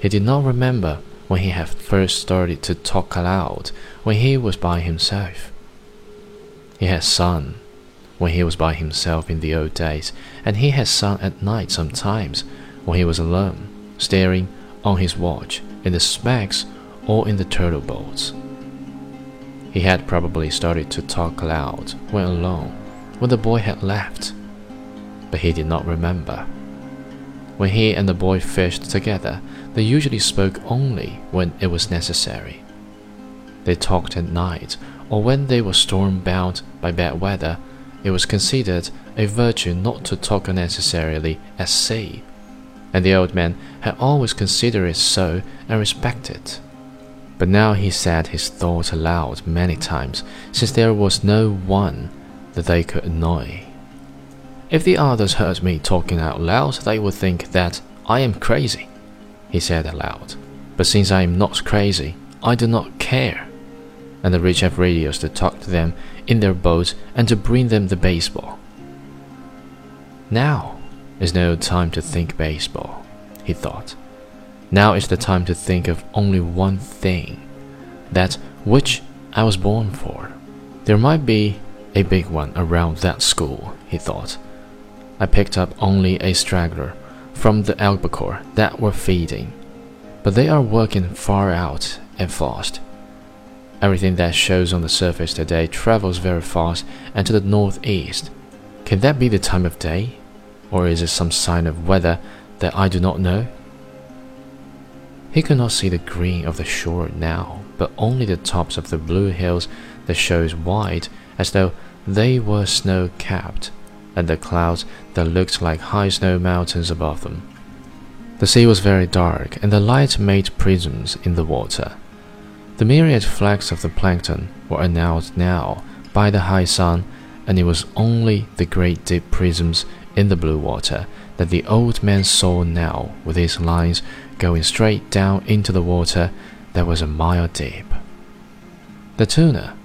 He did not remember when he had first started to talk aloud when he was by himself. He had sung when he was by himself in the old days, and he had sung at night sometimes when he was alone, staring on his watch in the smacks or in the turtle boats. He had probably started to talk aloud when alone, when the boy had left, but he did not remember. When he and the boy fished together, they usually spoke only when it was necessary. They talked at night, or when they were storm bound by bad weather, it was considered a virtue not to talk unnecessarily at sea, and the old man had always considered it so and respected it. But now he said his thoughts aloud many times, since there was no one that they could annoy. If the others heard me talking out loud, they would think that I am crazy, he said aloud. But since I am not crazy, I do not care. And the rich have radios to talk to them in their boats and to bring them the baseball. Now is no time to think baseball, he thought. Now is the time to think of only one thing that which I was born for. There might be a big one around that school, he thought. I picked up only a straggler from the albacore that were feeding, but they are working far out and fast. Everything that shows on the surface today travels very fast and to the northeast. Can that be the time of day? Or is it some sign of weather that I do not know? He could not see the green of the shore now, but only the tops of the blue hills that shows white as though they were snow capped, and the clouds that looked like high snow mountains above them. The sea was very dark, and the light made prisms in the water. The myriad flecks of the plankton were announced now by the high sun, and it was only the great deep prisms in the blue water that the old man saw now with his lines going straight down into the water that was a mile deep. The tuna,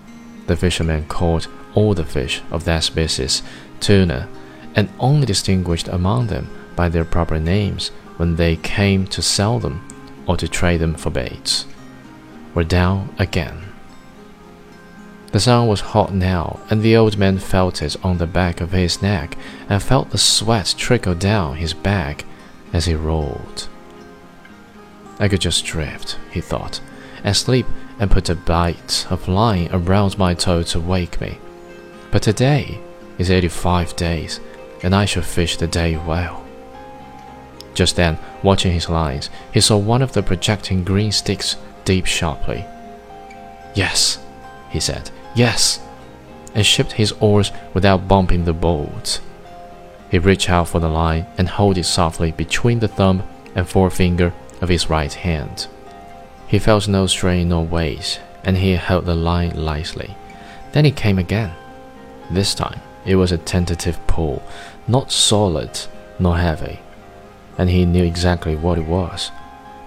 the fisherman called all the fish of that species tuna, and only distinguished among them by their proper names when they came to sell them or to trade them for baits were down again. The sun was hot now, and the old man felt it on the back of his neck and felt the sweat trickle down his back as he rolled. I could just drift, he thought, and sleep and put a bight of line around my toe to wake me. But today is 85 days, and I shall fish the day well. Just then, watching his lines, he saw one of the projecting green sticks deep sharply. Yes, he said, yes, and shipped his oars without bumping the boat. He reached out for the line and held it softly between the thumb and forefinger of his right hand. He felt no strain nor weight, and he held the line lightly. Then it came again. This time it was a tentative pull, not solid nor heavy, and he knew exactly what it was.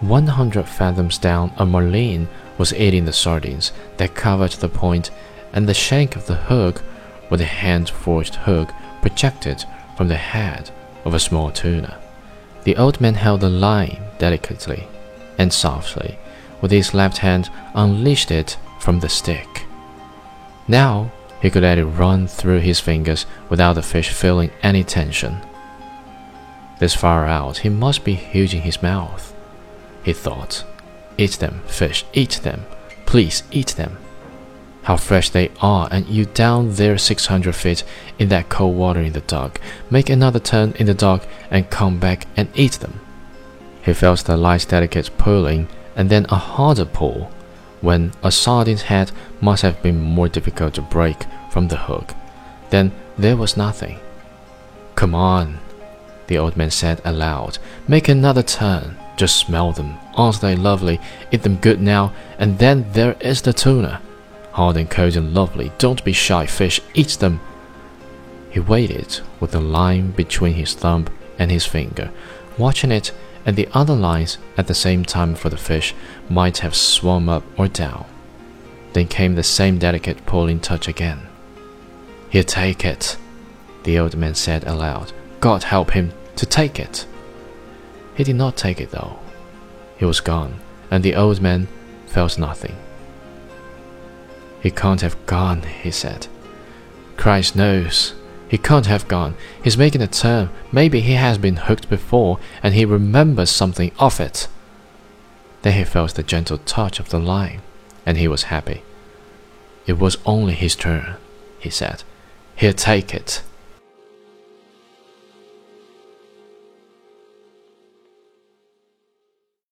100 fathoms down, a marlin was eating the sardines that covered the point, and the shank of the hook, with a hand forged hook, projected from the head of a small tuna. The old man held the line delicately and softly, with his left hand unleashed it from the stick. Now he could let it run through his fingers without the fish feeling any tension. This far out, he must be huge in his mouth he thought. Eat them, fish, eat them. Please eat them. How fresh they are, and you down there 600 feet in that cold water in the dark. Make another turn in the dark and come back and eat them. He felt the light, delicate pulling, and then a harder pull, when a sardine's head must have been more difficult to break from the hook. Then there was nothing. Come on, the old man said aloud. Make another turn. Just smell them. Aren't they lovely? Eat them good now. And then there is the tuna. Hard and cold and lovely. Don't be shy, fish. Eat them. He waited with the line between his thumb and his finger, watching it and the other lines at the same time for the fish might have swum up or down. Then came the same delicate pulling touch again. He'll take it, the old man said aloud. God help him to take it. He did not take it though. He was gone, and the old man felt nothing. He can't have gone, he said. Christ knows. He can't have gone. He's making a turn. Maybe he has been hooked before, and he remembers something of it. Then he felt the gentle touch of the line, and he was happy. It was only his turn, he said. He'll take it.